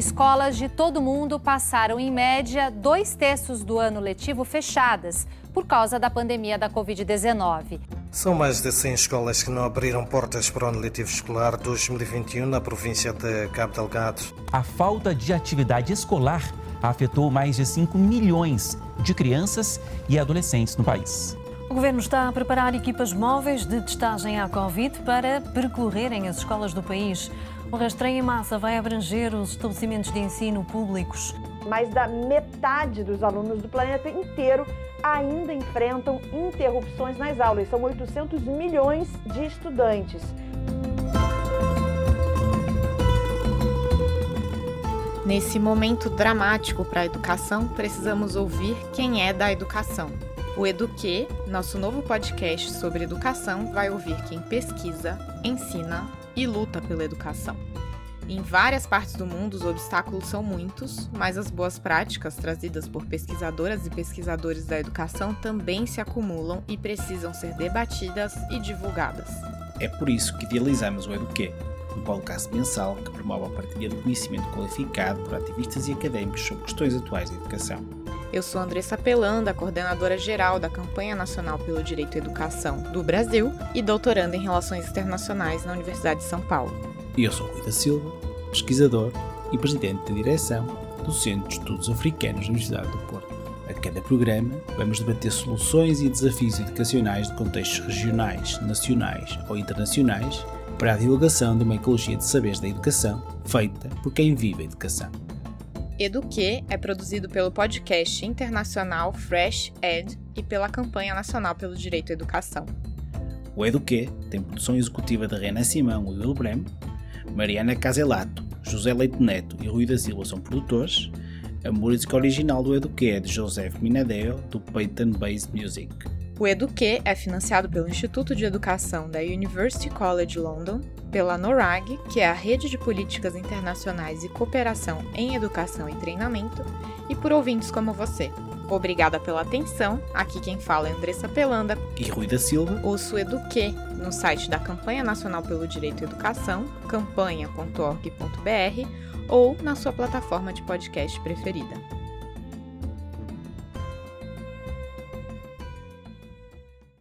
Escolas de todo o mundo passaram, em média, dois terços do ano letivo fechadas por causa da pandemia da Covid-19. São mais de 100 escolas que não abriram portas para o ano letivo escolar 2021 na província de Cabo Delgado. A falta de atividade escolar afetou mais de 5 milhões de crianças e adolescentes no país. O Governo está a preparar equipas móveis de testagem à Covid para percorrerem as escolas do país. O rastreio em massa vai abranger os estabelecimentos de ensino públicos. Mais da metade dos alunos do planeta inteiro ainda enfrentam interrupções nas aulas. São 800 milhões de estudantes. Nesse momento dramático para a educação, precisamos ouvir quem é da educação. O Eduque, nosso novo podcast sobre educação, vai ouvir quem pesquisa, ensina e luta pela educação. Em várias partes do mundo, os obstáculos são muitos, mas as boas práticas trazidas por pesquisadoras e pesquisadores da educação também se acumulam e precisam ser debatidas e divulgadas. É por isso que idealizamos o Eduque, um podcast mensal que promove a partilha de conhecimento qualificado por ativistas e académicos sobre questões atuais da educação. Eu sou Andressa Pelanda, coordenadora geral da Campanha Nacional pelo Direito à Educação do Brasil e doutoranda em Relações Internacionais na Universidade de São Paulo. E eu sou Rui da Silva, pesquisador e presidente da direção do Centro de Estudos Africanos da Universidade do Porto. A cada programa, vamos debater soluções e desafios educacionais de contextos regionais, nacionais ou internacionais para a divulgação de uma ecologia de saberes da educação feita por quem vive a educação. Eduque é produzido pelo podcast internacional Fresh Ed e pela campanha nacional pelo direito à educação. O Eduque tem produção executiva de Renan Simão e Will Brem, Mariana Caselato, José Leite Neto e Rui da Silva são produtores. A música original do Eduque é de José Minadeo, do Peyton Based Music. O Eduque é financiado pelo Instituto de Educação da University College London, pela NORAG, que é a Rede de Políticas Internacionais e Cooperação em Educação e Treinamento, e por ouvintes como você. Obrigada pela atenção. Aqui quem fala é Andressa Pelanda e Rui da Silva. Ouço o Eduque no site da Campanha Nacional pelo Direito à Educação, campanha.org.br ou na sua plataforma de podcast preferida.